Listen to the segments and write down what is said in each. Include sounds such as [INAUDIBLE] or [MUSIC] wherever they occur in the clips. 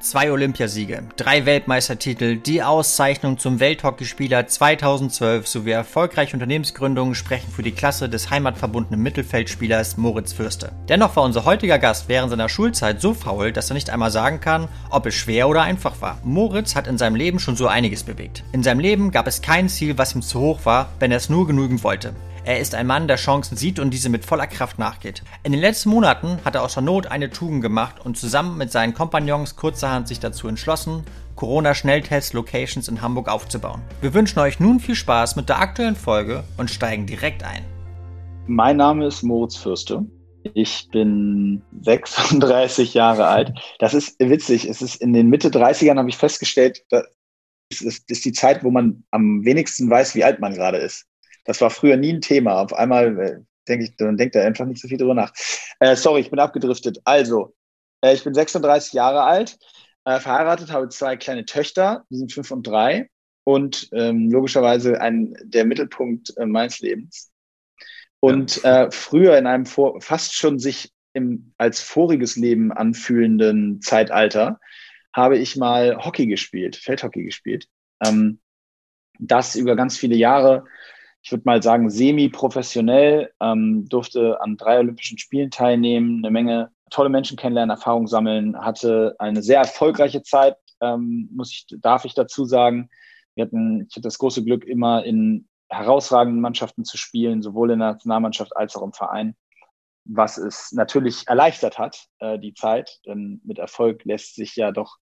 Zwei Olympiasiege, drei Weltmeistertitel, die Auszeichnung zum Welthockeyspieler 2012 sowie erfolgreiche Unternehmensgründungen sprechen für die Klasse des heimatverbundenen Mittelfeldspielers Moritz Fürste. Dennoch war unser heutiger Gast während seiner Schulzeit so faul, dass er nicht einmal sagen kann, ob es schwer oder einfach war. Moritz hat in seinem Leben schon so einiges bewegt. In seinem Leben gab es kein Ziel, was ihm zu hoch war, wenn er es nur genügend wollte. Er ist ein Mann, der Chancen sieht und diese mit voller Kraft nachgeht. In den letzten Monaten hat er aus der Not eine Tugend gemacht und zusammen mit seinen Kompagnons kurzerhand sich dazu entschlossen, Corona-Schnelltest-Locations in Hamburg aufzubauen. Wir wünschen euch nun viel Spaß mit der aktuellen Folge und steigen direkt ein. Mein Name ist Moritz Fürste. Ich bin 36 [LAUGHS] Jahre alt. Das ist witzig. Es ist in den Mitte 30ern habe ich festgestellt, das ist die Zeit, wo man am wenigsten weiß, wie alt man gerade ist. Das war früher nie ein Thema. Auf einmal äh, denke ich, dann denkt er einfach nicht so viel drüber nach. Äh, sorry, ich bin abgedriftet. Also, äh, ich bin 36 Jahre alt, äh, verheiratet, habe zwei kleine Töchter, die sind fünf und drei und ähm, logischerweise ein, der Mittelpunkt äh, meines Lebens. Und ja. Äh, früher in einem vor, fast schon sich im, als voriges Leben anfühlenden Zeitalter habe ich mal Hockey gespielt, Feldhockey gespielt. Ähm, das über ganz viele Jahre ich würde mal sagen, semi-professionell, ähm, durfte an drei Olympischen Spielen teilnehmen, eine Menge tolle Menschen kennenlernen, Erfahrung sammeln, hatte eine sehr erfolgreiche Zeit, ähm, muss ich, darf ich dazu sagen. Wir hatten, ich hatte das große Glück, immer in herausragenden Mannschaften zu spielen, sowohl in der Nationalmannschaft als auch im Verein, was es natürlich erleichtert hat, äh, die Zeit, denn mit Erfolg lässt sich ja doch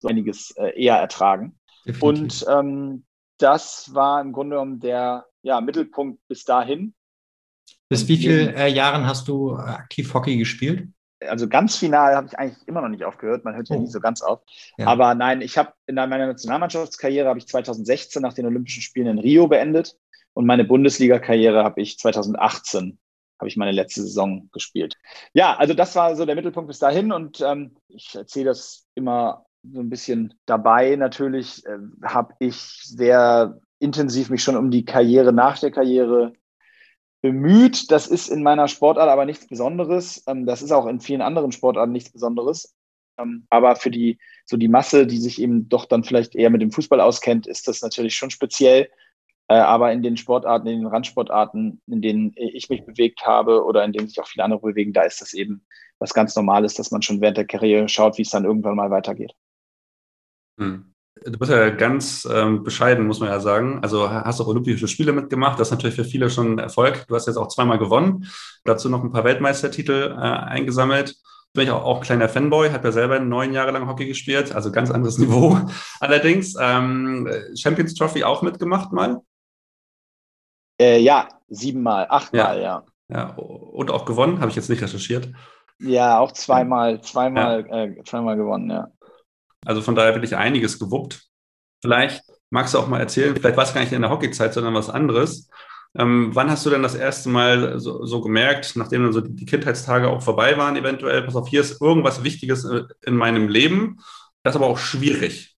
so einiges äh, eher ertragen. Definitiv. Und ähm, das war im Grunde genommen der ja, Mittelpunkt bis dahin. Bis wie vielen äh, Jahren hast du äh, aktiv Hockey gespielt? Also ganz final habe ich eigentlich immer noch nicht aufgehört. Man hört ja oh. nie so ganz auf. Ja. Aber nein, ich habe in meiner Nationalmannschaftskarriere habe ich 2016 nach den Olympischen Spielen in Rio beendet und meine Bundesliga-Karriere habe ich 2018 habe ich meine letzte Saison gespielt. Ja, also das war so der Mittelpunkt bis dahin und ähm, ich erzähle das immer so ein bisschen dabei. Natürlich äh, habe ich sehr intensiv mich schon um die Karriere nach der Karriere bemüht. Das ist in meiner Sportart aber nichts Besonderes. Ähm, das ist auch in vielen anderen Sportarten nichts Besonderes. Ähm, aber für die, so die Masse, die sich eben doch dann vielleicht eher mit dem Fußball auskennt, ist das natürlich schon speziell. Äh, aber in den Sportarten, in den Randsportarten, in denen ich mich bewegt habe oder in denen sich auch viele andere bewegen, da ist das eben was ganz Normales, dass man schon während der Karriere schaut, wie es dann irgendwann mal weitergeht. Hm. Du bist ja ganz ähm, bescheiden, muss man ja sagen. Also hast auch Olympische Spiele mitgemacht. Das ist natürlich für viele schon ein Erfolg. Du hast jetzt auch zweimal gewonnen. Dazu noch ein paar Weltmeistertitel äh, eingesammelt. Bin ich auch, auch kleiner Fanboy, habe ja selber neun Jahre lang Hockey gespielt, also ganz anderes [LAUGHS] Niveau. Allerdings ähm, Champions Trophy auch mitgemacht mal? Äh, ja, siebenmal, achtmal, ja. ja. ja. Und auch gewonnen, habe ich jetzt nicht recherchiert. Ja, auch zweimal, zweimal, ja. Äh, zweimal gewonnen, ja. Also von daher wirklich einiges gewuppt. Vielleicht magst du auch mal erzählen, vielleicht war es gar nicht in der Hockeyzeit, sondern was anderes. Ähm, wann hast du denn das erste Mal so, so, gemerkt, nachdem dann so die Kindheitstage auch vorbei waren, eventuell, pass auf, hier ist irgendwas Wichtiges äh, in meinem Leben, das ist aber auch schwierig?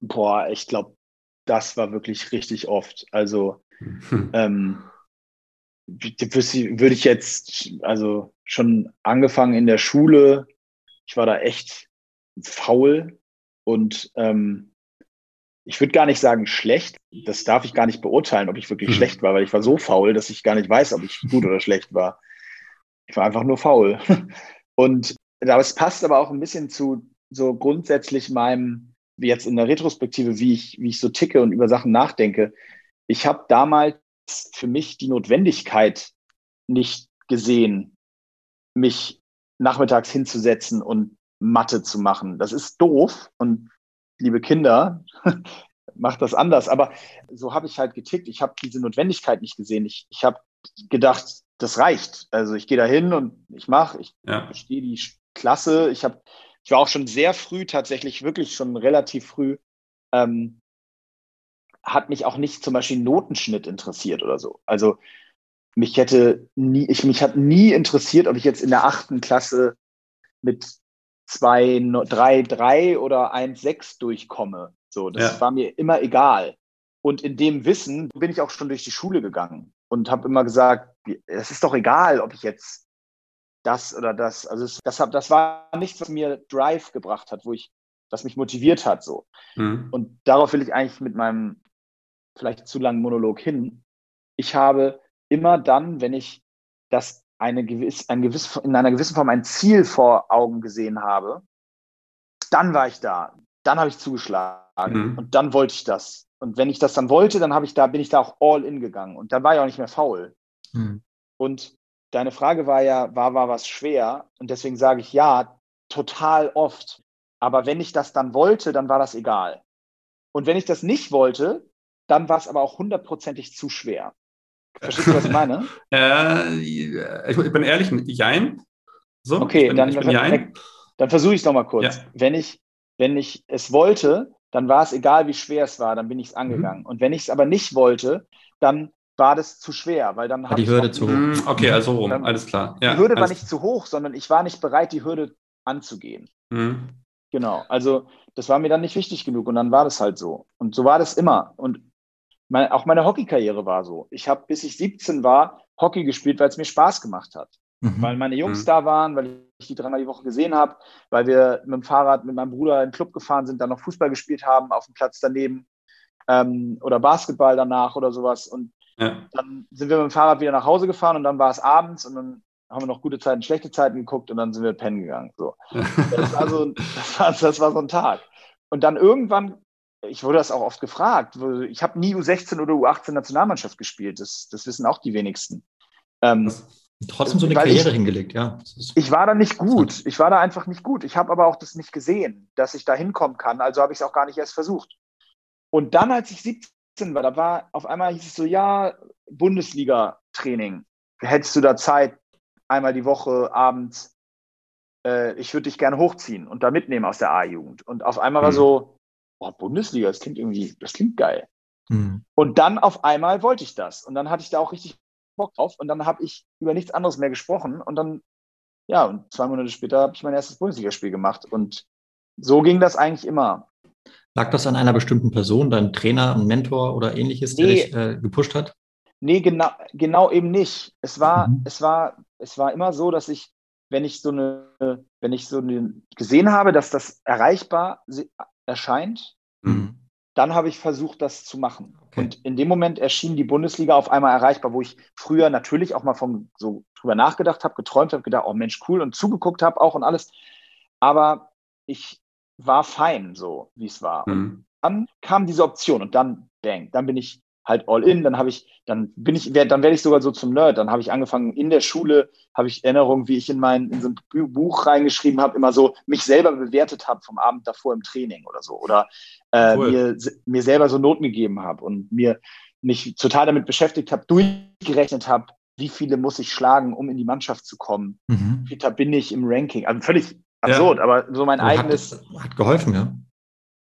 Boah, ich glaube, das war wirklich richtig oft. Also, hm. [LAUGHS] ähm, würde ich jetzt, also schon angefangen in der Schule, ich war da echt faul und ähm, ich würde gar nicht sagen schlecht. Das darf ich gar nicht beurteilen, ob ich wirklich mhm. schlecht war, weil ich war so faul, dass ich gar nicht weiß, ob ich gut oder schlecht war. Ich war einfach nur faul. [LAUGHS] Und es passt aber auch ein bisschen zu so grundsätzlich meinem, wie jetzt in der Retrospektive, wie ich, wie ich so ticke und über Sachen nachdenke. Ich habe damals für mich die Notwendigkeit nicht gesehen, mich nachmittags hinzusetzen und Mathe zu machen. Das ist doof und liebe Kinder, [LAUGHS] macht das anders. Aber so habe ich halt getickt. Ich habe diese Notwendigkeit nicht gesehen. Ich, ich habe gedacht, das reicht. Also ich gehe da hin und ich mache, ich ja. verstehe die Klasse. Ich habe, ich war auch schon sehr früh tatsächlich, wirklich schon relativ früh, ähm, hat mich auch nicht zum Beispiel Notenschnitt interessiert oder so. Also mich hätte nie, ich mich hat nie interessiert, ob ich jetzt in der achten Klasse mit 2, 3, 3 oder 1, 6 durchkomme. So, das ja. war mir immer egal. Und in dem Wissen bin ich auch schon durch die Schule gegangen und habe immer gesagt, es ist doch egal, ob ich jetzt das oder das. Also es, das, das war nichts, was mir Drive gebracht hat, wo ich, was mich motiviert hat so. Mhm. Und darauf will ich eigentlich mit meinem vielleicht zu langen Monolog hin. Ich habe immer dann, wenn ich das eine gewiss, ein gewiss, in einer gewissen Form ein Ziel vor Augen gesehen habe, dann war ich da. Dann habe ich zugeschlagen mhm. und dann wollte ich das. Und wenn ich das dann wollte, dann habe ich da, bin ich da auch all in gegangen. Und dann war ich auch nicht mehr faul. Mhm. Und deine Frage war ja, war, war was schwer? Und deswegen sage ich ja, total oft. Aber wenn ich das dann wollte, dann war das egal. Und wenn ich das nicht wollte, dann war es aber auch hundertprozentig zu schwer. Verstehst du, was ich meine? [LAUGHS] äh, ich bin ehrlich, jein. So, okay, bin, dann, dann, dann versuche ich es nochmal kurz. Ja. Wenn, ich, wenn ich es wollte, dann war es egal, wie schwer es war, dann bin ich es angegangen. Mhm. Und wenn ich es aber nicht wollte, dann war das zu schwer, weil dann die Hürde zu hoch. Mhm, okay, also rum, dann, alles klar. Ja, die Hürde war nicht zu hoch, sondern ich war nicht bereit, die Hürde anzugehen. Mhm. Genau, also das war mir dann nicht wichtig genug und dann war das halt so. Und so war das immer. Und mein, auch meine Hockeykarriere war so. Ich habe, bis ich 17 war, Hockey gespielt, weil es mir Spaß gemacht hat. Mhm. Weil meine Jungs mhm. da waren, weil ich die dreimal die Woche gesehen habe, weil wir mit dem Fahrrad mit meinem Bruder in den Club gefahren sind, dann noch Fußball gespielt haben auf dem Platz daneben ähm, oder Basketball danach oder sowas. Und ja. dann sind wir mit dem Fahrrad wieder nach Hause gefahren und dann war es abends und dann haben wir noch gute Zeiten, schlechte Zeiten geguckt und dann sind wir pennen gegangen. So. [LAUGHS] Das, war so, das, war, das war so ein Tag. Und dann irgendwann ich wurde das auch oft gefragt. Ich habe nie U16 oder U18 Nationalmannschaft gespielt. Das, das wissen auch die wenigsten. Ähm, trotzdem so eine Karriere ich, hingelegt, ja. Ich war da nicht gut. Ich war da einfach nicht gut. Ich habe aber auch das nicht gesehen, dass ich da hinkommen kann. Also habe ich es auch gar nicht erst versucht. Und dann, als ich 17 war, da war auf einmal hieß es so, ja, Bundesliga-Training. Hättest du da Zeit, einmal die Woche abends, äh, ich würde dich gerne hochziehen und da mitnehmen aus der A-Jugend. Und auf einmal war mhm. so, oh, Bundesliga, das klingt irgendwie, das klingt geil. Mhm. Und dann auf einmal wollte ich das. Und dann hatte ich da auch richtig Bock drauf. Und dann habe ich über nichts anderes mehr gesprochen. Und dann, ja, und zwei Monate später habe ich mein erstes Bundesligaspiel gemacht. Und so ging das eigentlich immer. Lag das an einer bestimmten Person, dein Trainer, ein Mentor oder ähnliches, nee, der dich äh, gepusht hat? Nee, genau, genau eben nicht. Es war, mhm. es war, es war immer so, dass ich, wenn ich so eine, wenn ich so eine gesehen habe, dass das erreichbar erscheint, mhm. dann habe ich versucht, das zu machen. Okay. Und in dem Moment erschien die Bundesliga auf einmal erreichbar, wo ich früher natürlich auch mal vom, so drüber nachgedacht habe, geträumt habe, gedacht, oh Mensch, cool und zugeguckt habe auch und alles. Aber ich war fein, so wie es war. Mhm. Und dann kam diese Option und dann, bang, dann bin ich halt all in, dann habe ich, dann bin ich, dann werde ich sogar so zum Nerd. Dann habe ich angefangen in der Schule, habe ich Erinnerungen, wie ich in mein in so ein Buch reingeschrieben habe, immer so mich selber bewertet habe vom Abend davor im Training oder so oder äh, cool. mir mir selber so Noten gegeben habe und mir mich total damit beschäftigt habe, durchgerechnet habe, wie viele muss ich schlagen, um in die Mannschaft zu kommen? Mhm. Wie bin ich im Ranking? Also völlig absurd, ja. aber so mein hat, eigenes. Hat geholfen, ja.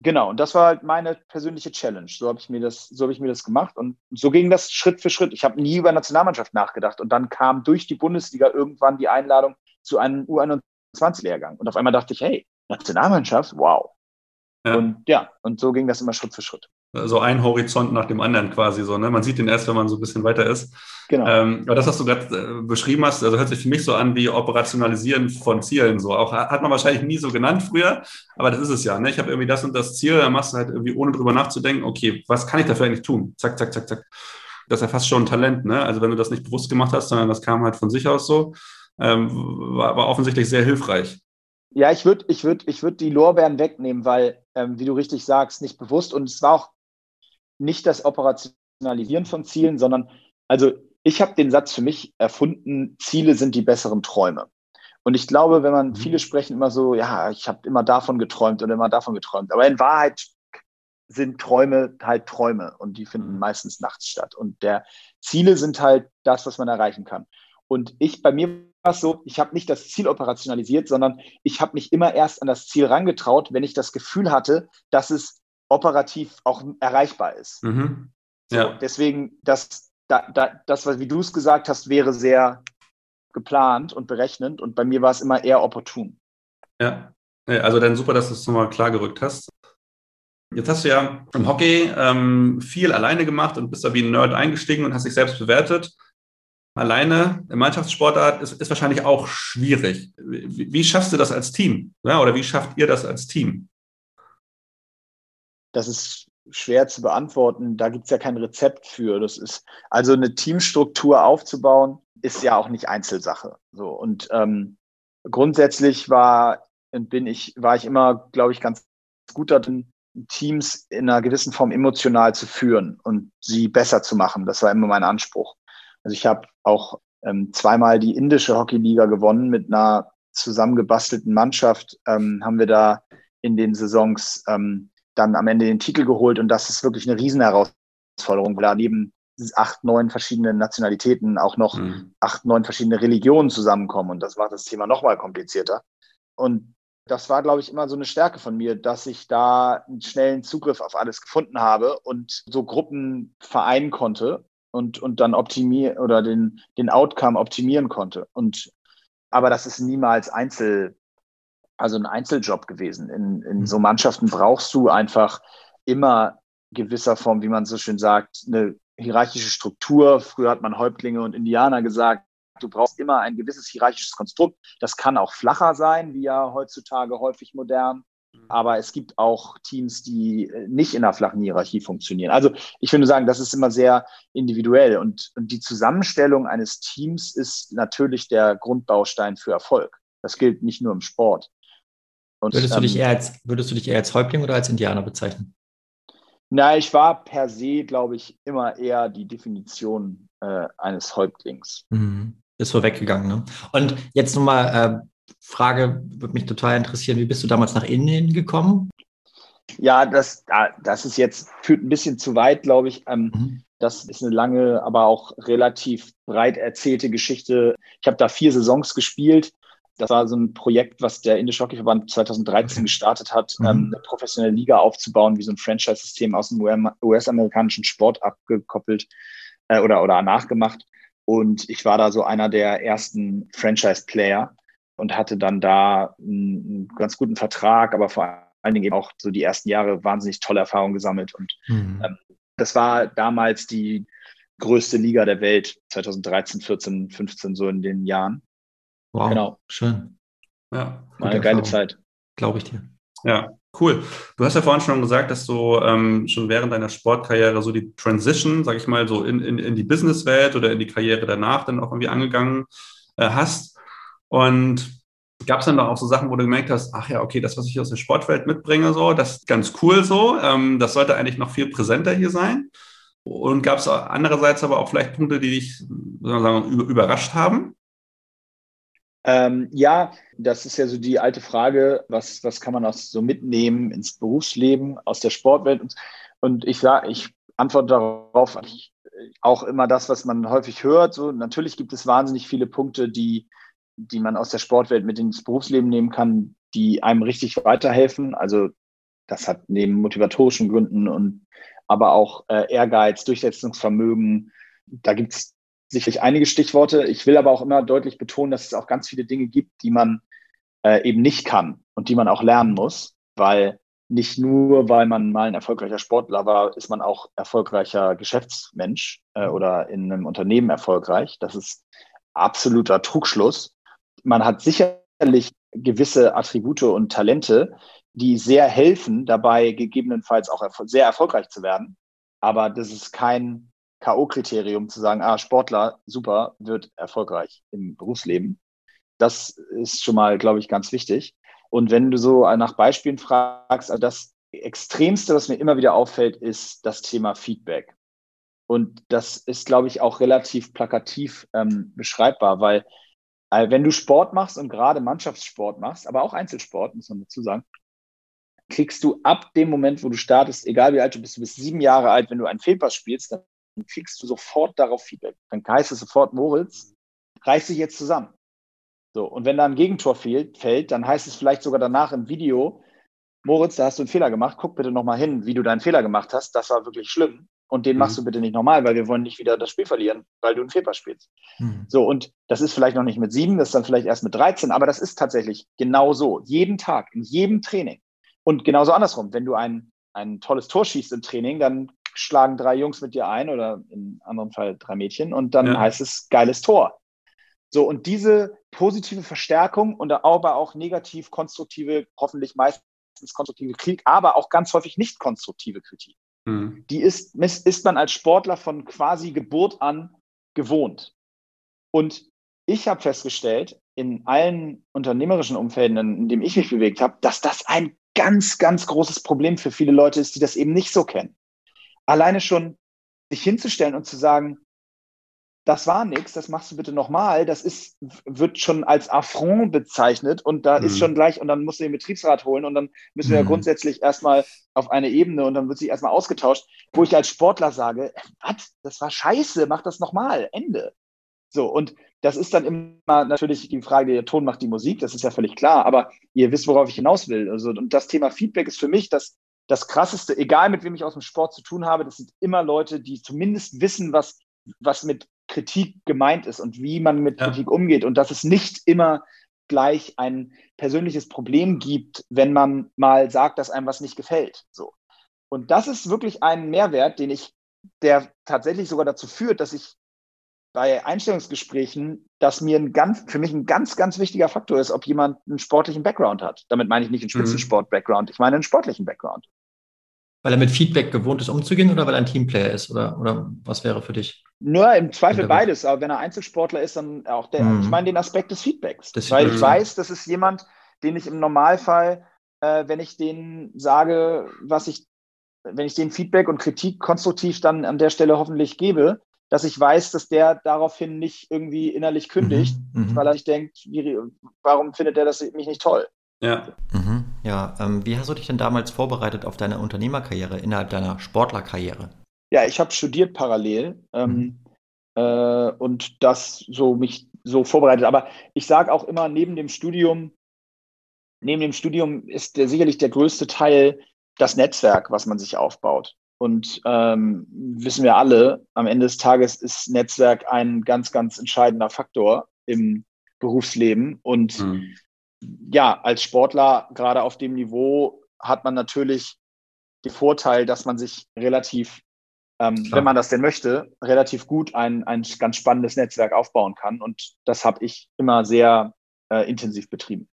Genau, und das war halt meine persönliche Challenge. So habe ich mir das, so habe ich mir das gemacht und so ging das Schritt für Schritt. Ich habe nie über Nationalmannschaft nachgedacht und dann kam durch die Bundesliga irgendwann die Einladung zu einem U21-Lehrgang und auf einmal dachte ich, hey, Nationalmannschaft, wow. Ja. Und ja, und so ging das immer Schritt für Schritt so ein Horizont nach dem anderen quasi so. Ne? Man sieht den erst, wenn man so ein bisschen weiter ist. Genau. Ähm, aber das, was du gerade äh, beschrieben hast, also hört sich für mich so an wie Operationalisieren von Zielen. So auch hat man wahrscheinlich nie so genannt früher, aber das ist es ja. Ne? Ich habe irgendwie das und das Ziel, dann machst du halt irgendwie ohne drüber nachzudenken, okay, was kann ich dafür eigentlich tun? Zack, zack, zack, zack. Das ist ja fast schon ein Talent, ne? Also wenn du das nicht bewusst gemacht hast, sondern das kam halt von sich aus so, ähm, war, war offensichtlich sehr hilfreich. Ja, ich würde ich würd, ich würd die Lorbeeren wegnehmen, weil, ähm, wie du richtig sagst, nicht bewusst. Und es war auch nicht das Operationalisieren von Zielen, sondern also ich habe den Satz für mich erfunden, Ziele sind die besseren Träume. Und ich glaube, wenn man, mhm. viele sprechen immer so, ja, ich habe immer davon geträumt und immer davon geträumt. Aber in Wahrheit sind Träume halt Träume und die finden mhm. meistens nachts statt. Und der Ziele sind halt das, was man erreichen kann. Und ich, bei mir es so, ich habe nicht das Ziel operationalisiert, sondern ich habe mich immer erst an das Ziel rangetraut, wenn ich das Gefühl hatte, dass es operativ auch erreichbar ist. Mhm. Ja. So, deswegen, das, da, da, das, wie du es gesagt hast, wäre sehr geplant und berechnend und bei mir war es immer eher opportun. Ja, also dann super, dass du es nochmal klargerückt hast. Jetzt hast du ja im Hockey ähm, viel alleine gemacht und bist da wie ein Nerd eingestiegen und hast dich selbst bewertet. Alleine im Mannschaftssportart ist, ist wahrscheinlich auch schwierig. Wie, wie, schaffst du das als Team? Ja, oder wie schafft ihr das als Team? Das ist schwer zu beantworten. Da gibt es ja kein Rezept für. Das ist also eine Teamstruktur aufzubauen, ist ja auch nicht Einzelsache. So und ähm, grundsätzlich war bin ich war ich immer, glaube ich, ganz gut darin, Teams in einer gewissen Form emotional zu führen und sie besser zu machen. Das war immer mein Anspruch. Also ich habe auch ähm, zweimal die indische Hockeyliga gewonnen mit einer zusammengebastelten Mannschaft. Ähm, haben wir da in den Saisons ähm, dann am Ende den Titel geholt und das ist wirklich eine Riesenherausforderung, weil da neben acht, neun verschiedene Nationalitäten auch noch mhm. acht, neun verschiedene Religionen zusammenkommen und das macht das Thema nochmal komplizierter. Und das war, glaube ich, immer so eine Stärke von mir, dass ich da einen schnellen Zugriff auf alles gefunden habe und so Gruppen vereinen konnte und, und dann optimieren oder den, den Outcome optimieren konnte. Und aber das ist niemals Einzel, also ein Einzeljob gewesen. In, in mhm. so Mannschaften brauchst du einfach immer gewisser Form, wie man so schön sagt, eine hierarchische Struktur. Früher hat man Häuptlinge und Indianer gesagt. Du brauchst immer ein gewisses hierarchisches Konstrukt. Das kann auch flacher sein, wie ja heutzutage häufig modern. Mhm. Aber es gibt auch Teams, die äh, nicht in einer flachen Hierarchie funktionieren. Also ich würde sagen, das ist immer sehr individuell. Und, und die Zusammenstellung eines Teams ist natürlich der Grundbaustein für Erfolg. Das gilt nicht nur im Sport. Und, würdest, du dich ähm, eher als, würdest du dich eher als Häuptling oder als Indianer bezeichnen? Na, ich war per se, glaube ich, immer eher die Definition äh, eines Häuptlings. Mhm. Ist vorweggegangen, ne? Und jetzt nochmal äh, Frage, würde mich total interessieren, wie bist du damals nach Indien gekommen? Ja, das, das ist jetzt, führt ein bisschen zu weit, glaube ich. Ähm, mhm. Das ist eine lange, aber auch relativ breit erzählte Geschichte. Ich habe da vier Saisons gespielt. Das war so ein Projekt, was der Indische Hockeyverband 2013 okay. gestartet hat, mhm. ähm, eine professionelle Liga aufzubauen, wie so ein Franchise-System aus dem US-amerikanischen Sport abgekoppelt äh, oder, oder nachgemacht. Und ich war da so einer der ersten Franchise-Player und hatte dann da einen, einen, ganz guten Vertrag, aber vor allen Dingen eben auch so die ersten Jahre wahnsinnig tolle Erfahrungen gesammelt. Und mhm. ähm, das war damals die größte Liga der Welt, 2013, 14, 15, so in den Jahren. Wow, genau. schön. Ja, war eine geile Zeit. Glaube ich dir. Ja, cool. Du hast ja vorhin schon gesagt, dass du ähm, schon während deiner Sportkarriere so die Transition, sag ich mal, so in, in, in die Businesswelt oder in die Karriere danach dann auch irgendwie angegangen äh, hast. Und gab es dann da auch so Sachen, wo du gemerkt hast, ach ja, okay, das, was ich aus der Sportwelt mitbringe, so, das ist ganz cool so. Ähm, das sollte eigentlich noch viel präsenter hier sein. Und gab es andererseits aber auch vielleicht Punkte, die dich sagen, überrascht haben? Ähm, ja, das ist ja so die alte Frage, was, was kann man auch so mitnehmen ins Berufsleben aus der Sportwelt? Und, und ich sage, ich antworte darauf auch immer das, was man häufig hört. So, natürlich gibt es wahnsinnig viele Punkte, die, die man aus der Sportwelt mit ins Berufsleben nehmen kann, die einem richtig weiterhelfen. Also das hat neben motivatorischen Gründen und aber auch äh, Ehrgeiz, Durchsetzungsvermögen. Da gibt es sicherlich einige Stichworte. Ich will aber auch immer deutlich betonen, dass es auch ganz viele Dinge gibt, die man äh, eben nicht kann und die man auch lernen muss, weil nicht nur, weil man mal ein erfolgreicher Sportler war, ist man auch erfolgreicher Geschäftsmensch äh, oder in einem Unternehmen erfolgreich. Das ist absoluter Trugschluss. Man hat sicherlich gewisse Attribute und Talente, die sehr helfen, dabei gegebenenfalls auch erfol sehr erfolgreich zu werden. Aber das ist kein K.O.-Kriterium zu sagen, ah, Sportler, super, wird erfolgreich im Berufsleben. Das ist schon mal, glaube ich, ganz wichtig. Und wenn du so nach Beispielen fragst, also das Extremste, was mir immer wieder auffällt, ist das Thema Feedback. Und das ist, glaube ich, auch relativ plakativ ähm, beschreibbar, weil äh, wenn du Sport machst und gerade Mannschaftssport machst, aber auch Einzelsport, muss man dazu sagen, kriegst du ab dem Moment, wo du startest, egal wie alt du bist, du bist sieben Jahre alt, wenn du einen Fehlpass spielst, dann kriegst du sofort darauf Feedback. Dann heißt es sofort, Moritz, reiß dich jetzt zusammen. So, und wenn da ein Gegentor fehlt, fällt, dann heißt es vielleicht sogar danach im Video, Moritz, da hast du einen Fehler gemacht, guck bitte nochmal hin, wie du deinen Fehler gemacht hast. Das war wirklich schlimm. Und den mhm. machst du bitte nicht normal, weil wir wollen nicht wieder das Spiel verlieren, weil du einen Fehler spielst. Mhm. So, und das ist vielleicht noch nicht mit sieben, das ist dann vielleicht erst mit 13, aber das ist tatsächlich genau so. Jeden Tag, in jedem Training. Und genauso andersrum, wenn du ein, ein tolles Tor schießt im Training, dann schlagen drei Jungs mit dir ein oder in anderen Fall drei Mädchen und dann ja. heißt es geiles Tor. So, und diese positive Verstärkung und aber auch negativ konstruktive, hoffentlich meistens konstruktive Kritik, aber auch ganz häufig nicht konstruktive Kritik. Mhm. Die ist, ist man als Sportler von quasi Geburt an gewohnt. Und ich habe festgestellt, in allen unternehmerischen Umfelden, in denen ich mich bewegt habe, dass das ein ganz, ganz großes Problem für viele Leute ist, die das eben nicht so kennen. Alleine schon sich hinzustellen und zu sagen, das war nichts, das machst du bitte nochmal, das ist, wird schon als Affront bezeichnet und da mhm. ist schon gleich, und dann musst du den Betriebsrat holen und dann müssen wir mhm. ja grundsätzlich erstmal auf eine Ebene und dann wird sich erstmal ausgetauscht, wo ich als Sportler sage, was, das war scheiße, mach das nochmal, Ende. So, und das ist dann immer natürlich die Frage, der Ton macht die Musik, das ist ja völlig klar, aber ihr wisst, worauf ich hinaus will. Also, und das Thema Feedback ist für mich das, das krasseste, egal mit wem ich aus dem Sport zu tun habe, das sind immer Leute, die zumindest wissen, was, was mit Kritik gemeint ist und wie man mit ja. Kritik umgeht und dass es nicht immer gleich ein persönliches Problem gibt, wenn man mal sagt, dass einem was nicht gefällt. So. Und das ist wirklich ein Mehrwert, den ich, der tatsächlich sogar dazu führt, dass ich bei Einstellungsgesprächen, dass mir ein ganz, für mich ein ganz, ganz wichtiger Faktor ist, ob jemand einen sportlichen Background hat. Damit meine ich nicht einen mhm. Spitzensport-Background, ich meine einen sportlichen Background. Weil er mit Feedback gewohnt ist, umzugehen oder weil er ein Teamplayer ist? Oder, oder was wäre für dich? Nur im Zweifel beides, aber wenn er Einzelsportler ist, dann auch der, mhm. ich meine den Aspekt des Feedbacks. Das weil ich weiß, das ist jemand, den ich im Normalfall, äh, wenn ich denen sage, was ich, wenn ich den Feedback und Kritik konstruktiv dann an der Stelle hoffentlich gebe, dass ich weiß, dass der daraufhin nicht irgendwie innerlich kündigt, mhm, mhm. weil er sich denkt, wie, warum findet er das mich nicht toll? Ja. Mhm, ja, ähm, wie hast du dich denn damals vorbereitet auf deine Unternehmerkarriere innerhalb deiner Sportlerkarriere? Ja, ich habe studiert parallel ähm, mhm. äh, und das so mich so vorbereitet. Aber ich sage auch immer, neben dem Studium, neben dem Studium ist der, sicherlich der größte Teil das Netzwerk, was man sich aufbaut. Und ähm, wissen wir alle, am Ende des Tages ist Netzwerk ein ganz, ganz entscheidender Faktor im Berufsleben. Und mhm. Ja, als Sportler, gerade auf dem Niveau, hat man natürlich den Vorteil, dass man sich relativ, ähm, wenn man das denn möchte, relativ gut ein, ein ganz spannendes Netzwerk aufbauen kann. Und das habe ich immer sehr äh, intensiv betrieben.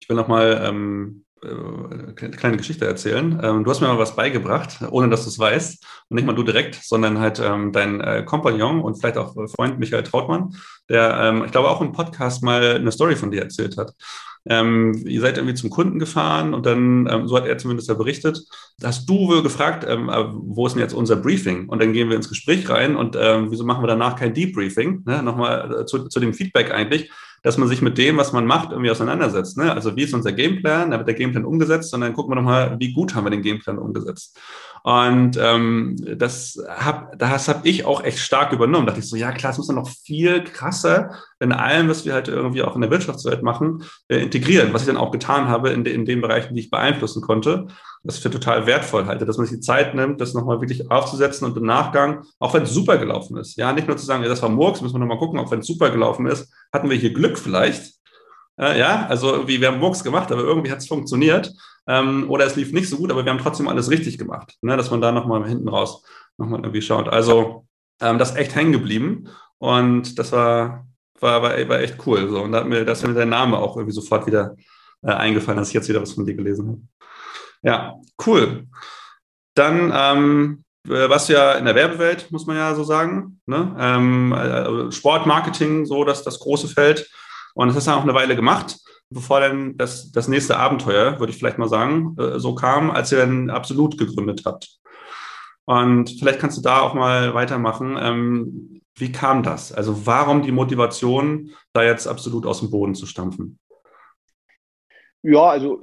Ich will nochmal ähm, äh, kleine Geschichte erzählen. Ähm, du hast mir mal was beigebracht, ohne dass du es weißt. Und nicht mal du direkt, sondern halt ähm, dein äh, Kompagnon und vielleicht auch Freund Michael Trautmann, der, ähm, ich glaube, auch im Podcast mal eine Story von dir erzählt hat. Ihr seid irgendwie zum Kunden gefahren und dann, so hat er zumindest ja berichtet, hast du gefragt, äh, wo ist denn jetzt unser Briefing? Und dann gehen wir ins Gespräch rein und wieso machen wir danach kein Debriefing? Ne? Nochmal äh, zu, zu dem Feedback eigentlich dass man sich mit dem, was man macht, irgendwie auseinandersetzt. Ne? Also wie ist unser Gameplan? Da wird der Gameplan umgesetzt und dann gucken wir nochmal, wie gut haben wir den Gameplan umgesetzt. Und ähm, das habe das hab ich auch echt stark übernommen. Da dachte ich so, ja klar, es muss man noch viel krasser in allem, was wir halt irgendwie auch in der Wirtschaftswelt machen, äh, integrieren, was ich dann auch getan habe in, de, in den Bereichen, die ich beeinflussen konnte. Das für total wertvoll halte, dass man sich die Zeit nimmt, das nochmal wirklich aufzusetzen und im Nachgang, auch wenn es super gelaufen ist, ja, nicht nur zu sagen, ja, das war Murks, müssen wir nochmal gucken, auch wenn es super gelaufen ist, hatten wir hier Glück vielleicht, äh, ja, also irgendwie, wir haben Murks gemacht, aber irgendwie hat es funktioniert. Ähm, oder es lief nicht so gut, aber wir haben trotzdem alles richtig gemacht. Ne? Dass man da nochmal hinten raus nochmal irgendwie schaut. Also ähm, das ist echt hängen geblieben. Und das war, war, war, war echt cool. So. Und da hat mir, da ist mir dein Name auch irgendwie sofort wieder äh, eingefallen, dass ich jetzt wieder was von dir gelesen habe. Ja, cool. Dann ähm, warst du ja in der Werbewelt, muss man ja so sagen. Ne? Ähm, also Sportmarketing, so das, das große Feld. Und das hast du auch eine Weile gemacht, bevor dann das, das nächste Abenteuer, würde ich vielleicht mal sagen, äh, so kam, als ihr dann absolut gegründet habt. Und vielleicht kannst du da auch mal weitermachen. Ähm, wie kam das? Also warum die Motivation, da jetzt absolut aus dem Boden zu stampfen? Ja, also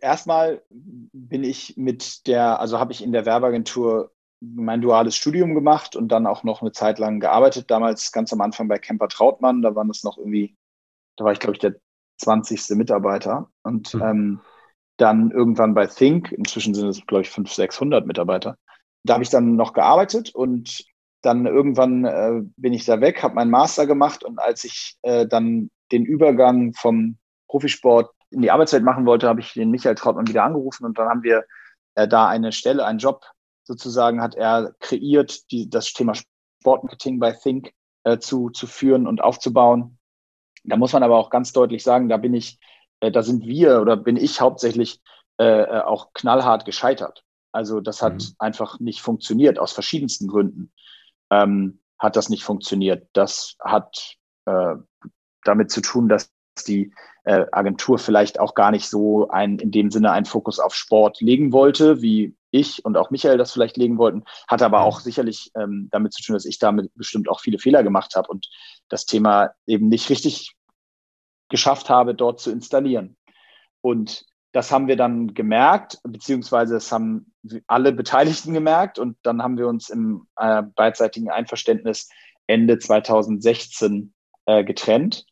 erstmal bin ich mit der, also habe ich in der Werbeagentur mein duales Studium gemacht und dann auch noch eine Zeit lang gearbeitet. Damals ganz am Anfang bei Kemper Trautmann, da waren es noch irgendwie da war ich, glaube ich, der 20. Mitarbeiter. Und mhm. ähm, dann irgendwann bei Think, inzwischen sind es, glaube ich, 500, 600 Mitarbeiter. Da habe ich dann noch gearbeitet und dann irgendwann äh, bin ich da weg, habe meinen Master gemacht und als ich äh, dann den Übergang vom Profisport in die Arbeitswelt machen wollte, habe ich den Michael Trautmann wieder angerufen und dann haben wir äh, da eine Stelle, einen Job sozusagen hat er kreiert, die, das Thema Sportmarketing bei Think äh, zu, zu führen und aufzubauen. Da muss man aber auch ganz deutlich sagen, da bin ich, äh, da sind wir oder bin ich hauptsächlich äh, äh auch knallhart gescheitert. Also das hat mhm. einfach nicht funktioniert aus verschiedensten Gründen. Ähm, hat das nicht funktioniert. Das hat äh, damit zu tun, dass die äh, Agentur vielleicht auch gar nicht so ein, in dem Sinne einen Fokus auf Sport legen wollte, wie ich und auch Michael das vielleicht legen wollten, hat aber auch sicherlich ähm, damit zu tun, dass ich damit bestimmt auch viele Fehler gemacht habe und das Thema eben nicht richtig geschafft habe, dort zu installieren. Und das haben wir dann gemerkt, beziehungsweise es haben alle Beteiligten gemerkt und dann haben wir uns im äh, beidseitigen Einverständnis Ende 2016 äh, getrennt.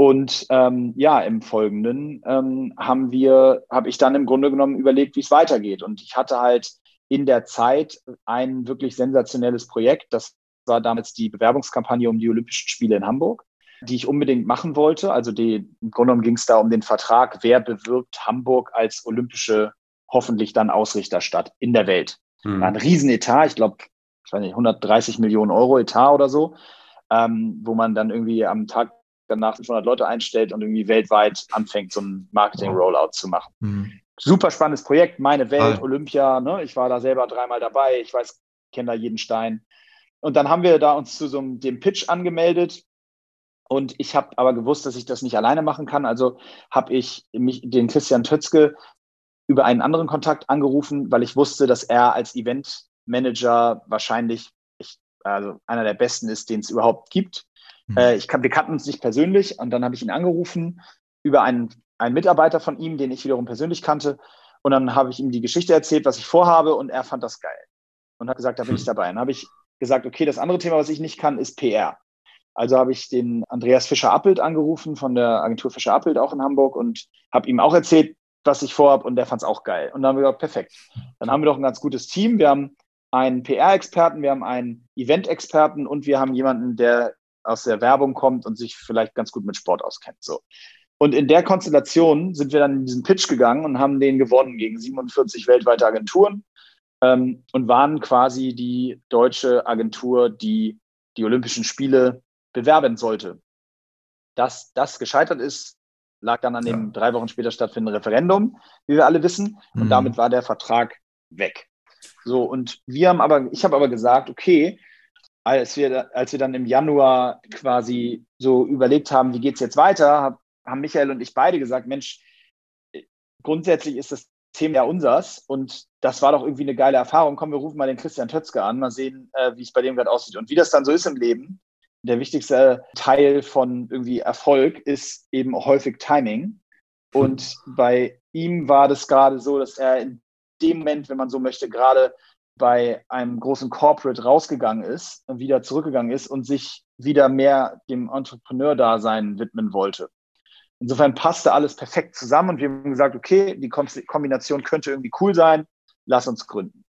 Und ähm, ja, im Folgenden ähm, haben wir, habe ich dann im Grunde genommen überlegt, wie es weitergeht. Und ich hatte halt in der Zeit ein wirklich sensationelles Projekt. Das war damals die Bewerbungskampagne um die Olympischen Spiele in Hamburg die ich unbedingt machen wollte. Also die, im Grunde genommen ging es da um den Vertrag, wer bewirbt Hamburg als olympische, hoffentlich dann Ausrichterstadt in der Welt. War ein Riesenetat, ich glaube, ich weiß nicht, 130 Millionen Euro Etat oder so, ähm, wo man dann irgendwie am Tag danach 500 Leute einstellt und irgendwie weltweit anfängt, so ein Marketing-Rollout zu machen. Mhm. Super spannendes Projekt, meine Welt, Hi. Olympia, ne? ich war da selber dreimal dabei, ich weiß, kenne da jeden Stein. Und dann haben wir da uns zu so einem, dem Pitch angemeldet und ich habe aber gewusst, dass ich das nicht alleine machen kann. Also habe ich mich den Christian Tötzke über einen anderen Kontakt angerufen, weil ich wusste, dass er als Eventmanager wahrscheinlich ich, also einer der besten ist, den es überhaupt gibt. Mhm. Äh, ich kann, wir kannten uns nicht persönlich und dann habe ich ihn angerufen über einen, einen Mitarbeiter von ihm, den ich wiederum persönlich kannte. Und dann habe ich ihm die Geschichte erzählt, was ich vorhabe und er fand das geil und hat gesagt, da bin ich dabei. Dann habe ich gesagt, okay, das andere Thema, was ich nicht kann, ist PR. Also habe ich den Andreas Fischer-Appelt angerufen von der Agentur Fischer-Appelt auch in Hamburg und habe ihm auch erzählt, was ich vorhabe und der fand es auch geil. Und dann haben wir gesagt, perfekt. Dann haben wir doch ein ganz gutes Team. Wir haben einen PR-Experten, wir haben einen Event-Experten und wir haben jemanden, der aus der Werbung kommt und sich vielleicht ganz gut mit Sport auskennt. So. Und in der Konstellation sind wir dann in diesen Pitch gegangen und haben den gewonnen gegen 47 weltweite Agenturen ähm, und waren quasi die deutsche Agentur, die die Olympischen Spiele bewerben sollte. Dass das gescheitert ist, lag dann an dem ja. drei Wochen später stattfindenden Referendum, wie wir alle wissen. Und mhm. damit war der Vertrag weg. So, und wir haben aber, ich habe aber gesagt, okay, als wir, als wir dann im Januar quasi so überlegt haben, wie geht es jetzt weiter, haben Michael und ich beide gesagt, Mensch, grundsätzlich ist das Thema ja unsers und das war doch irgendwie eine geile Erfahrung. Komm, wir rufen mal den Christian Tötzke an, mal sehen, äh, wie es bei dem gerade aussieht. Und wie das dann so ist im Leben, der wichtigste Teil von irgendwie Erfolg ist eben häufig Timing. Und bei ihm war das gerade so, dass er in dem Moment, wenn man so möchte, gerade bei einem großen Corporate rausgegangen ist und wieder zurückgegangen ist und sich wieder mehr dem Entrepreneur-Dasein widmen wollte. Insofern passte alles perfekt zusammen und wir haben gesagt, okay, die Kombination könnte irgendwie cool sein, lass uns gründen.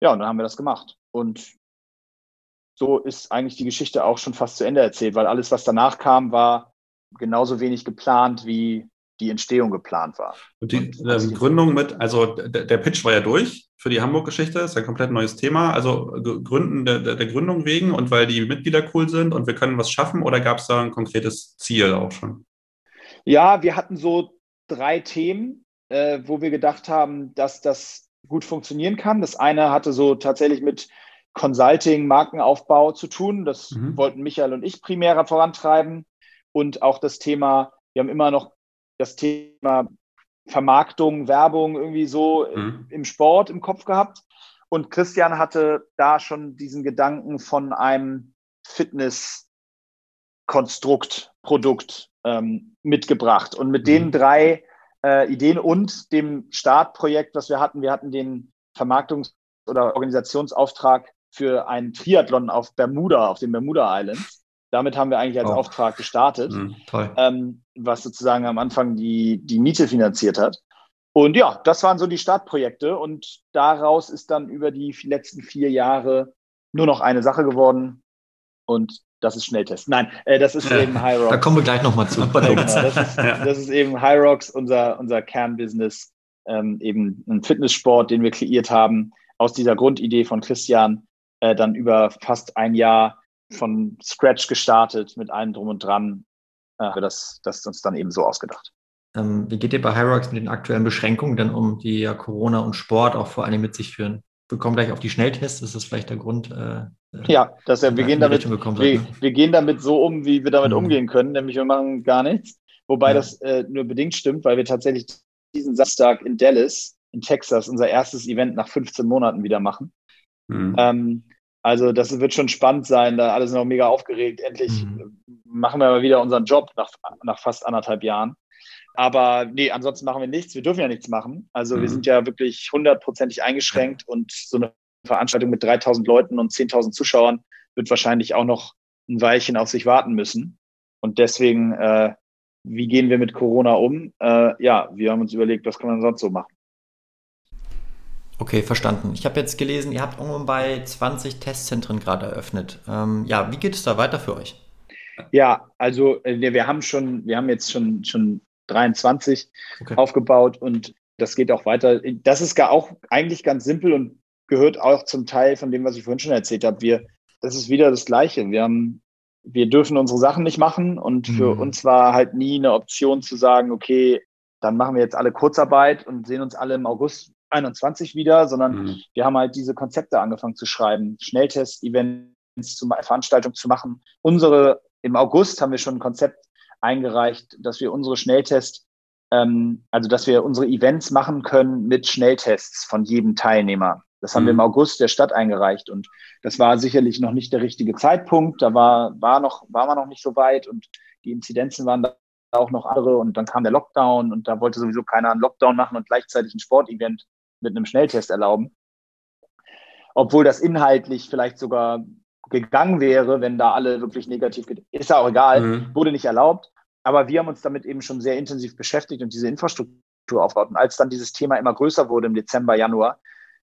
Ja, und dann haben wir das gemacht. Und so ist eigentlich die Geschichte auch schon fast zu Ende erzählt, weil alles, was danach kam, war genauso wenig geplant, wie die Entstehung geplant war. Und die und, ähm, Gründung mit, also der, Pitch war ja durch für die Hamburg-Geschichte, ist ein komplett neues Thema. Also Gründen der, der, Gründung wegen und weil die Mitglieder cool sind und wir können was schaffen oder gab es da ein konkretes Ziel auch schon? Ja, wir hatten so drei Themen, äh, wo wir gedacht haben, dass das gut funktionieren kann. Das eine hatte so tatsächlich mit Consulting, Markenaufbau zu tun. Das mhm. wollten Michael und ich primär vorantreiben. Und auch das Thema, wir haben immer noch das Thema Vermarktung, Werbung irgendwie so mhm. im Sport im Kopf gehabt. Und Christian hatte da schon diesen Gedanken von einem Fitnesskonstrukt, Produkt ähm, mitgebracht. Und mit mhm. den drei äh, Ideen und dem Startprojekt, was wir hatten, wir hatten den Vermarktungs- oder Organisationsauftrag für einen Triathlon auf Bermuda, auf den Bermuda Islands. Damit haben wir eigentlich als oh. Auftrag gestartet, mhm, ähm, was sozusagen am Anfang die, die Miete finanziert hat. Und ja, das waren so die Startprojekte und daraus ist dann über die letzten vier Jahre nur noch eine Sache geworden und das ist Schnelltest. Nein, äh, das ist ja, eben High Rocks. Da kommen wir gleich nochmal zu. genau, das, ist, das, ist, eben High Rocks, unser, unser Kernbusiness, ähm, eben ein Fitnesssport, den wir kreiert haben, aus dieser Grundidee von Christian äh, dann über fast ein Jahr von Scratch gestartet mit allem drum und dran. Äh, das, das ist uns dann eben so ausgedacht. Ähm, wie geht ihr bei Hyrox mit den aktuellen Beschränkungen denn um, die ja Corona und Sport auch vor allem mit sich führen? Wir kommen gleich auf die Schnelltests, ist das vielleicht der Grund? Äh, ja, dass ja, wir, gehen damit, wir, wir, gehen damit so um, wie wir damit mhm. umgehen können, nämlich wir machen gar nichts. Wobei ja. das äh, nur bedingt stimmt, weil wir tatsächlich diesen Samstag in Dallas, in Texas, unser erstes Event nach 15 Monaten wieder machen. Mhm. Ähm, also das wird schon spannend sein, da alle sind auch mega aufgeregt. Endlich mhm. machen wir mal wieder unseren Job nach, nach fast anderthalb Jahren. Aber nee, ansonsten machen wir nichts. Wir dürfen ja nichts machen. Also mhm. wir sind ja wirklich hundertprozentig eingeschränkt und so eine Veranstaltung mit 3000 Leuten und 10.000 Zuschauern wird wahrscheinlich auch noch ein Weilchen auf sich warten müssen. Und deswegen, äh, wie gehen wir mit Corona um? Äh, ja, wir haben uns überlegt, was kann man sonst so machen. Okay, verstanden. Ich habe jetzt gelesen, ihr habt irgendwann bei 20 Testzentren gerade eröffnet. Ähm, ja, wie geht es da weiter für euch? Ja, also äh, wir haben schon, wir haben jetzt schon, schon 23 okay. aufgebaut und das geht auch weiter. Das ist gar auch eigentlich ganz simpel und gehört auch zum Teil von dem, was ich vorhin schon erzählt habe. Wir, das ist wieder das Gleiche. Wir haben, wir dürfen unsere Sachen nicht machen und für mhm. uns war halt nie eine Option zu sagen, okay, dann machen wir jetzt alle Kurzarbeit und sehen uns alle im August 21 wieder, sondern mhm. wir haben halt diese Konzepte angefangen zu schreiben, Schnelltest-Events, Veranstaltungen zu machen. Unsere, im August haben wir schon ein Konzept eingereicht, dass wir unsere Schnelltests, ähm, also dass wir unsere Events machen können mit Schnelltests von jedem Teilnehmer. Das haben mhm. wir im mhm. August der Stadt eingereicht und das war sicherlich noch nicht der richtige Zeitpunkt. Da war, war noch, war man noch nicht so weit und die Inzidenzen waren da auch noch andere und dann kam der Lockdown und da wollte sowieso keiner einen Lockdown machen und gleichzeitig ein Sportevent mit einem Schnelltest erlauben. Obwohl das inhaltlich vielleicht sogar gegangen wäre, wenn da alle wirklich negativ, ist ja auch egal, mhm. wurde nicht erlaubt. Aber wir haben uns damit eben schon sehr intensiv beschäftigt und diese Infrastruktur aufgebaut. Und als dann dieses Thema immer größer wurde im Dezember, Januar,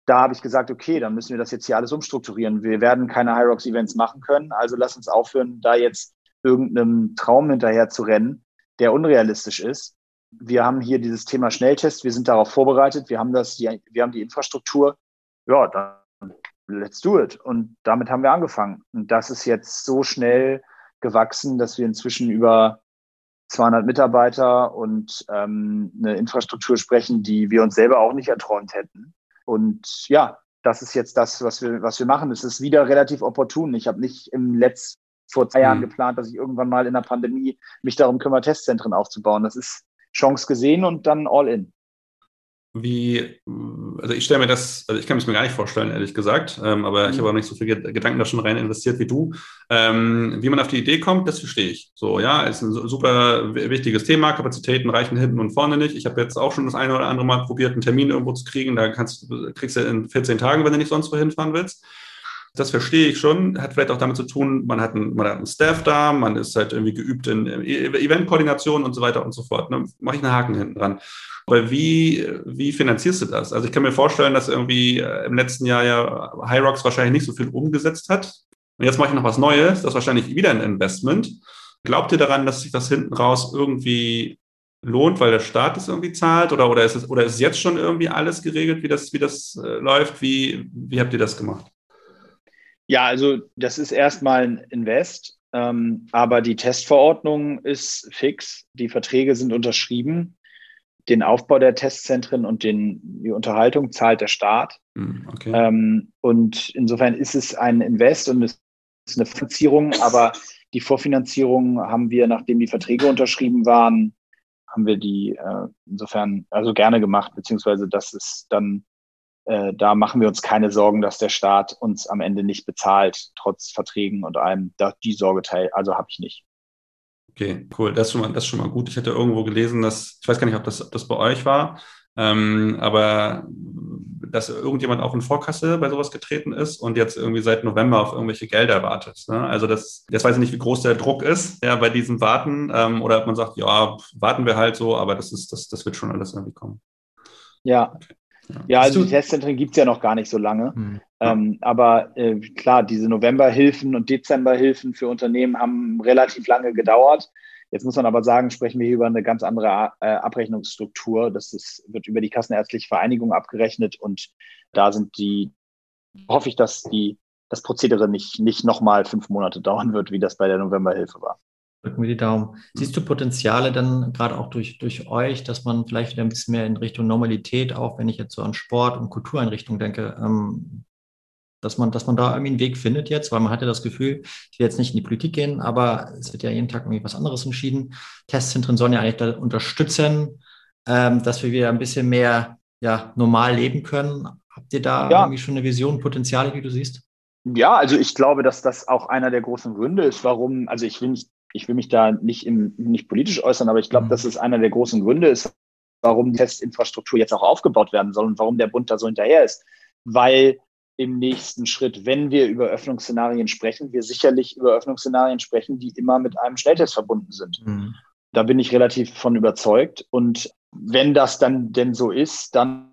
da habe ich gesagt, okay, dann müssen wir das jetzt hier alles umstrukturieren. Wir werden keine Hyrox Events machen können. Also lass uns aufhören, da jetzt irgendeinem Traum hinterher zu rennen, der unrealistisch ist. Wir haben hier dieses Thema Schnelltest. Wir sind darauf vorbereitet. Wir haben das, die, wir haben die Infrastruktur. Ja, dann let's do it. Und damit haben wir angefangen. Und das ist jetzt so schnell gewachsen, dass wir inzwischen über 200 Mitarbeiter und ähm, eine Infrastruktur sprechen, die wir uns selber auch nicht erträumt hätten. Und ja, das ist jetzt das, was wir, was wir machen. Es ist wieder relativ opportun. Ich habe nicht im letzten vor zwei Jahren mhm. geplant, dass ich irgendwann mal in der Pandemie mich darum kümmere, Testzentren aufzubauen. Das ist Chance gesehen und dann all in wie, also ich stelle mir das, also ich kann es mir gar nicht vorstellen, ehrlich gesagt, ähm, aber mhm. ich habe auch nicht so viel Gedanken da schon rein investiert wie du. Ähm, wie man auf die Idee kommt, das verstehe ich. So, ja, ist ein super wichtiges Thema. Kapazitäten reichen hinten und vorne nicht. Ich habe jetzt auch schon das eine oder andere Mal probiert, einen Termin irgendwo zu kriegen. Da kannst, kriegst du in 14 Tagen, wenn du nicht sonst wohin fahren willst das verstehe ich schon. Hat vielleicht auch damit zu tun, man hat, einen, man hat einen Staff da, man ist halt irgendwie geübt in Eventkoordination und so weiter und so fort. Ne? Mache ich einen Haken hinten dran. Aber wie, wie finanzierst du das? Also ich kann mir vorstellen, dass irgendwie äh, im letzten Jahr ja Hyrox wahrscheinlich nicht so viel umgesetzt hat. Und jetzt mache ich noch was Neues, das ist wahrscheinlich wieder ein Investment. Glaubt ihr daran, dass sich das hinten raus irgendwie lohnt, weil der Staat es irgendwie zahlt? Oder, oder, ist es, oder ist jetzt schon irgendwie alles geregelt, wie das, wie das äh, läuft? Wie, wie habt ihr das gemacht? Ja, also das ist erstmal ein Invest, ähm, aber die Testverordnung ist fix, die Verträge sind unterschrieben. Den Aufbau der Testzentren und den, die Unterhaltung zahlt der Staat. Hm, okay. Ähm, und insofern ist es ein Invest und es ist eine Finanzierung, aber die Vorfinanzierung haben wir, nachdem die Verträge unterschrieben waren, haben wir die äh, insofern also gerne gemacht, beziehungsweise das ist dann äh, da machen wir uns keine Sorgen, dass der Staat uns am Ende nicht bezahlt, trotz Verträgen und allem. Da, die Sorge teil, also habe ich nicht. Okay, cool. Das ist, schon mal, das ist schon mal gut. Ich hatte irgendwo gelesen, dass, ich weiß gar nicht, ob das, ob das bei euch war, ähm, aber dass irgendjemand auch in Vorkasse bei sowas getreten ist und jetzt irgendwie seit November auf irgendwelche Gelder wartet. Ne? Also das, jetzt weiß ich nicht, wie groß der Druck ist, ja, bei diesem Warten, ähm, oder ob man sagt, ja, warten wir halt so, aber das ist, das, das wird schon alles irgendwie kommen. Ja, okay. Ja, also die Testzentren gibt es ja noch gar nicht so lange. Mhm. Ähm, aber äh, klar, diese Novemberhilfen und Dezemberhilfen für Unternehmen haben relativ lange gedauert. Jetzt muss man aber sagen, sprechen wir hier über eine ganz andere äh, Abrechnungsstruktur. Das ist, wird über die Kassenärztliche Vereinigung abgerechnet und da sind die hoffe ich, dass die, das Prozedere nicht, nicht nochmal fünf Monate dauern wird, wie das bei der Novemberhilfe war. Drücken wir die Daumen. Siehst du Potenziale dann gerade auch durch, durch euch, dass man vielleicht wieder ein bisschen mehr in Richtung Normalität, auch wenn ich jetzt so an Sport und Kultureinrichtungen denke, ähm, dass man, dass man da irgendwie einen Weg findet jetzt, weil man hatte das Gefühl, ich will jetzt nicht in die Politik gehen, aber es wird ja jeden Tag irgendwie was anderes entschieden. Testzentren sollen ja eigentlich da unterstützen, ähm, dass wir wieder ein bisschen mehr ja, normal leben können. Habt ihr da ja. irgendwie schon eine Vision, Potenziale, die du siehst? Ja, also ich glaube, dass das auch einer der großen Gründe ist, warum, also ich will nicht, ich will mich da nicht, im, nicht politisch äußern, aber ich glaube, mhm. dass es einer der großen Gründe ist, warum die Testinfrastruktur jetzt auch aufgebaut werden soll und warum der Bund da so hinterher ist. Weil im nächsten Schritt, wenn wir über Öffnungsszenarien sprechen, wir sicherlich über Öffnungsszenarien sprechen, die immer mit einem Schnelltest verbunden sind. Mhm. Da bin ich relativ von überzeugt. Und wenn das dann denn so ist, dann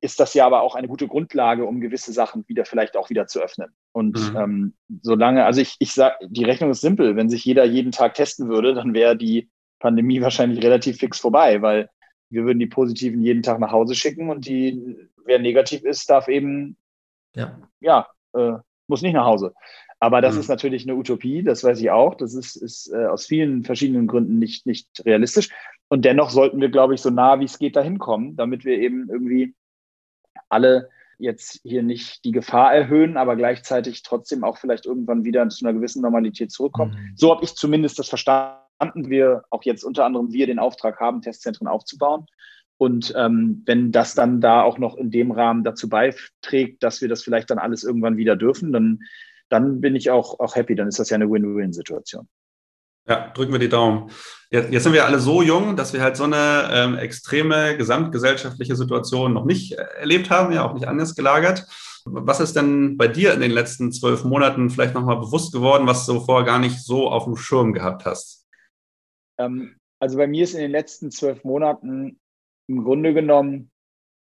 ist das ja aber auch eine gute Grundlage, um gewisse Sachen wieder vielleicht auch wieder zu öffnen. Und mhm. ähm, solange, also ich, ich sage, die Rechnung ist simpel. Wenn sich jeder jeden Tag testen würde, dann wäre die Pandemie [LAUGHS] wahrscheinlich relativ fix vorbei, weil wir würden die Positiven jeden Tag nach Hause schicken und die, wer negativ ist, darf eben ja, ja äh, muss nicht nach Hause. Aber das mhm. ist natürlich eine Utopie, das weiß ich auch. Das ist, ist äh, aus vielen verschiedenen Gründen nicht, nicht realistisch. Und dennoch sollten wir, glaube ich, so nah wie es geht dahin kommen, damit wir eben irgendwie alle jetzt hier nicht die Gefahr erhöhen, aber gleichzeitig trotzdem auch vielleicht irgendwann wieder zu einer gewissen Normalität zurückkommen. Mhm. So habe ich zumindest das verstanden. Wir auch jetzt unter anderem wir den Auftrag haben, Testzentren aufzubauen. Und ähm, wenn das dann da auch noch in dem Rahmen dazu beiträgt, dass wir das vielleicht dann alles irgendwann wieder dürfen, dann, dann bin ich auch, auch happy. Dann ist das ja eine Win-Win-Situation. Ja, drücken wir die Daumen. Jetzt, jetzt, sind wir alle so jung, dass wir halt so eine ähm, extreme gesamtgesellschaftliche Situation noch nicht äh, erlebt haben, ja auch nicht anders gelagert. Was ist denn bei dir in den letzten zwölf Monaten vielleicht nochmal bewusst geworden, was du vorher gar nicht so auf dem Schirm gehabt hast? Ähm, also bei mir ist in den letzten zwölf Monaten im Grunde genommen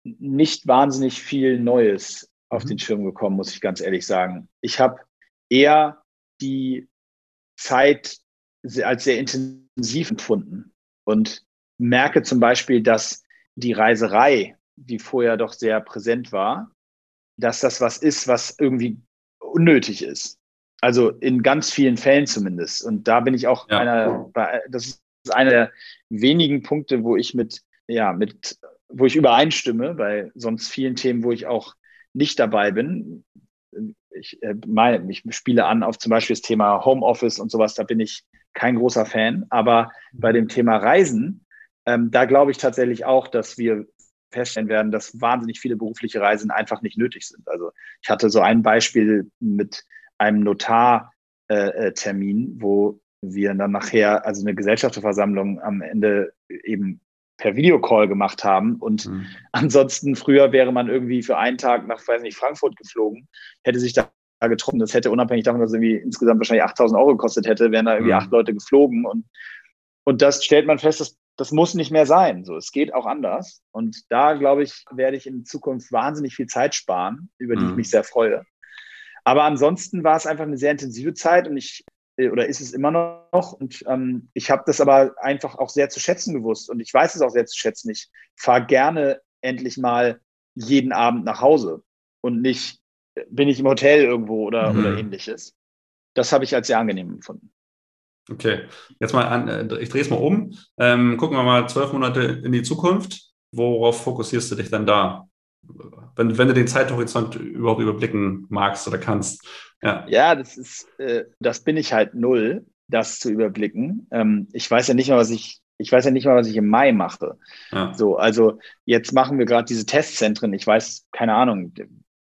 nicht wahnsinnig viel Neues auf mhm. den Schirm gekommen, muss ich ganz ehrlich sagen. Ich habe eher die Zeit als sehr intensiv empfunden und merke zum Beispiel, dass die Reiserei, die vorher doch sehr präsent war, dass das was ist, was irgendwie unnötig ist. Also in ganz vielen Fällen zumindest. Und da bin ich auch ja. einer, das ist einer der wenigen Punkte, wo ich mit ja, mit, wo ich übereinstimme, bei sonst vielen Themen, wo ich auch nicht dabei bin. Ich, äh, mein, ich spiele an auf zum Beispiel das Thema Homeoffice und sowas, da bin ich kein großer Fan. Aber bei dem Thema Reisen, ähm, da glaube ich tatsächlich auch, dass wir feststellen werden, dass wahnsinnig viele berufliche Reisen einfach nicht nötig sind. Also ich hatte so ein Beispiel mit einem Notartermin, äh, äh wo wir dann nachher, also eine Gesellschafterversammlung am Ende eben per Videocall gemacht haben. Und mhm. ansonsten früher wäre man irgendwie für einen Tag nach, weiß nicht, Frankfurt geflogen, hätte sich da getroffen. Das hätte unabhängig davon, dass es irgendwie insgesamt wahrscheinlich 8000 Euro gekostet hätte, wären da irgendwie mhm. acht Leute geflogen. Und, und das stellt man fest, dass das muss nicht mehr sein. So, es geht auch anders. Und da, glaube ich, werde ich in Zukunft wahnsinnig viel Zeit sparen, über die mhm. ich mich sehr freue. Aber ansonsten war es einfach eine sehr intensive Zeit und ich äh, oder ist es immer noch. Und ähm, ich habe das aber einfach auch sehr zu schätzen gewusst und ich weiß es auch sehr zu schätzen. Ich fahre gerne endlich mal jeden Abend nach Hause und nicht bin ich im Hotel irgendwo oder, mhm. oder ähnliches. Das habe ich als sehr angenehm empfunden. Okay, jetzt mal an, äh, ich drehe es mal um. Ähm, gucken wir mal zwölf Monate in die Zukunft. Worauf fokussierst du dich denn da? Wenn, wenn du den Zeithorizont überhaupt überblicken magst oder kannst. Ja, ja das ist, äh, das bin ich halt null, das zu überblicken. Ähm, ich weiß ja nicht mal, was ich, ich weiß ja nicht mal, was ich im Mai mache. Ja. So, also jetzt machen wir gerade diese Testzentren. Ich weiß, keine Ahnung,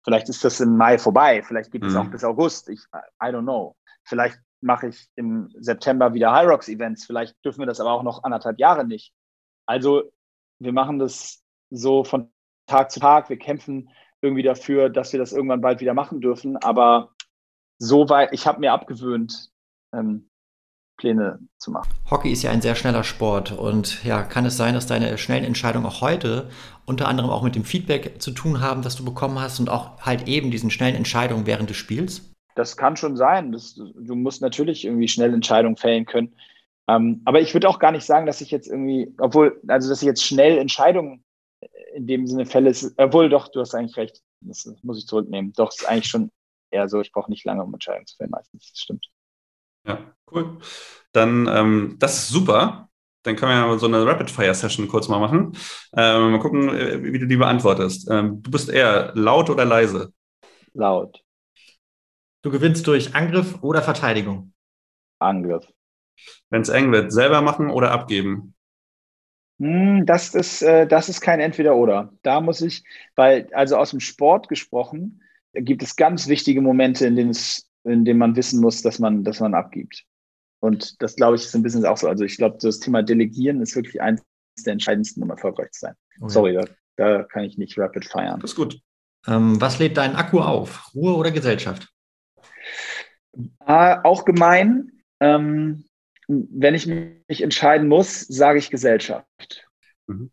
vielleicht ist das im Mai vorbei, vielleicht geht es mhm. auch bis August. Ich, I don't know. Vielleicht mache ich im September wieder High Rocks Events. Vielleicht dürfen wir das aber auch noch anderthalb Jahre nicht. Also wir machen das so von Tag zu Tag. Wir kämpfen irgendwie dafür, dass wir das irgendwann bald wieder machen dürfen. Aber so weit, ich habe mir abgewöhnt, ähm, Pläne zu machen. Hockey ist ja ein sehr schneller Sport und ja, kann es sein, dass deine schnellen Entscheidungen auch heute unter anderem auch mit dem Feedback zu tun haben, das du bekommen hast und auch halt eben diesen schnellen Entscheidungen während des Spiels? Das kann schon sein. Das, du musst natürlich irgendwie schnell Entscheidungen fällen können. Ähm, aber ich würde auch gar nicht sagen, dass ich jetzt irgendwie, obwohl, also dass ich jetzt schnell Entscheidungen in dem Sinne fälle, obwohl doch, du hast eigentlich recht. Das, das muss ich zurücknehmen. Doch, es ist eigentlich schon eher so, ich brauche nicht lange, um Entscheidungen zu fällen meistens. Das stimmt. Ja, cool. Dann, ähm, das ist super. Dann können wir ja so eine Rapid-Fire-Session kurz mal machen. Ähm, mal gucken, äh, wie du die beantwortest. Ähm, du bist eher laut oder leise? Laut. Du gewinnst durch Angriff oder Verteidigung? Angriff. Wenn es eng wird, selber machen oder abgeben? Hm, das ist, äh, das ist kein Entweder-Oder. Da muss ich, weil, also aus dem Sport gesprochen, gibt es ganz wichtige Momente, in denen, es, in denen man wissen muss, dass man, dass man abgibt. Und das, glaube ich, ist ein bisschen auch so. Also ich glaube, das Thema Delegieren ist wirklich eines der entscheidendsten, um erfolgreich zu sein. Okay. Oh Sorry, da, da, kann ich nicht rapid feiern. Das ist gut. Ähm, was lädt deinen Akku auf? Ruhe oder Gesellschaft? Äh, auch gemein. Ähm, wenn ich mich entscheiden muss, sage ich Gesellschaft. Mhm.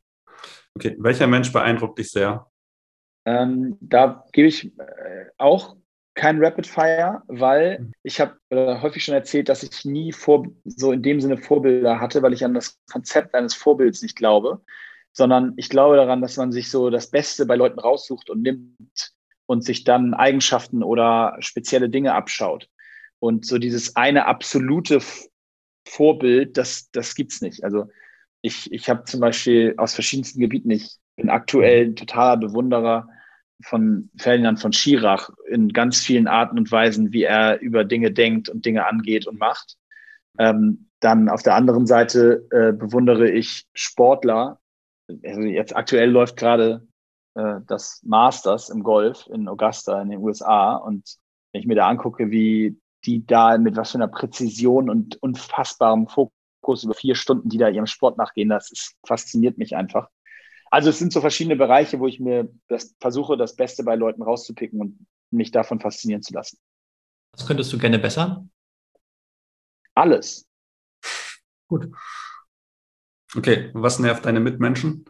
Okay, welcher Mensch beeindruckt dich sehr? Ähm, da gebe ich äh, auch kein Rapid Fire, weil mhm. ich habe äh, häufig schon erzählt, dass ich nie vor, so in dem Sinne Vorbilder hatte, weil ich an das Konzept eines Vorbilds nicht glaube, sondern ich glaube daran, dass man sich so das Beste bei Leuten raussucht und nimmt und sich dann Eigenschaften oder spezielle Dinge abschaut. Und so dieses eine absolute Vorbild, das, das gibt's nicht. Also ich, ich habe zum Beispiel aus verschiedensten Gebieten, ich bin aktuell ein totaler Bewunderer von Ferdinand von Schirach in ganz vielen Arten und Weisen, wie er über Dinge denkt und Dinge angeht und macht. Ähm, dann auf der anderen Seite äh, bewundere ich Sportler. Also jetzt aktuell läuft gerade äh, das Masters im Golf in Augusta in den USA und wenn ich mir da angucke, wie die da mit was für einer Präzision und unfassbarem Fokus über vier Stunden, die da ihrem Sport nachgehen, das ist, fasziniert mich einfach. Also es sind so verschiedene Bereiche, wo ich mir das versuche, das Beste bei Leuten rauszupicken und mich davon faszinieren zu lassen. Was könntest du gerne bessern? Alles. Gut. Okay, was nervt deine Mitmenschen?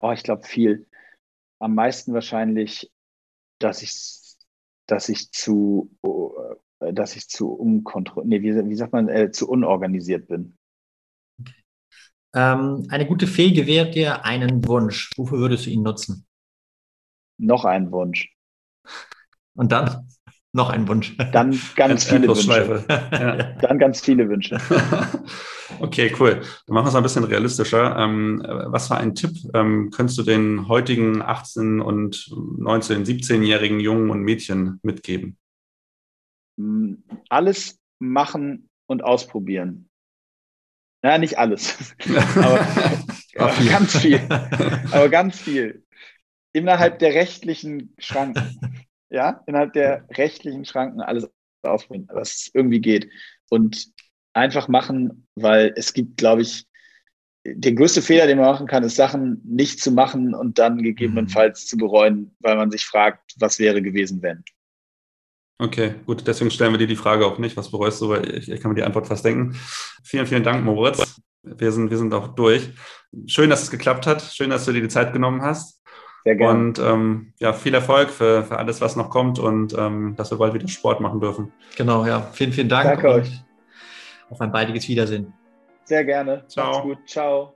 Oh, ich glaube viel. Am meisten wahrscheinlich, dass ich, dass ich zu, äh, dass ich zu unkontrolliert, nee, wie, wie sagt man, äh, zu unorganisiert bin. Ähm, eine gute Fee gewährt dir einen Wunsch. Wofür würdest du ihn nutzen? Noch einen Wunsch. Und dann noch einen Wunsch. Dann ganz viele Wünsche. [LAUGHS] Ja. Dann ganz viele Wünsche. [LAUGHS] okay, cool. Dann machen wir es ein bisschen realistischer. Ähm, was war ein Tipp? Ähm, könntest du den heutigen 18- und 19-, 17-jährigen Jungen und Mädchen mitgeben? Alles machen und ausprobieren. Ja, nicht alles. [LAUGHS] aber, aber ganz viel. [LAUGHS] Aber ganz viel. Innerhalb der rechtlichen Schranken. Ja, innerhalb der rechtlichen Schranken alles aufbringen, was irgendwie geht. Und einfach machen, weil es gibt, glaube ich, der größte Fehler, den man machen kann, ist Sachen nicht zu machen und dann gegebenenfalls mhm. zu bereuen, weil man sich fragt, was wäre gewesen, wenn. Okay, gut, deswegen stellen wir dir die Frage auch nicht, was bereust du, weil ich, ich kann mir die Antwort fast denken. Vielen, vielen Dank, Moritz. Wir sind, wir sind auch durch. Schön, dass es geklappt hat. Schön, dass du dir die Zeit genommen hast. Sehr gerne. Und ähm, ja, viel Erfolg für, für alles, was noch kommt und ähm, dass wir bald wieder Sport machen dürfen. Genau, ja. Vielen, vielen Dank. Danke euch. Auf ein baldiges Wiedersehen. Sehr gerne. Ciao. Macht's gut. Ciao.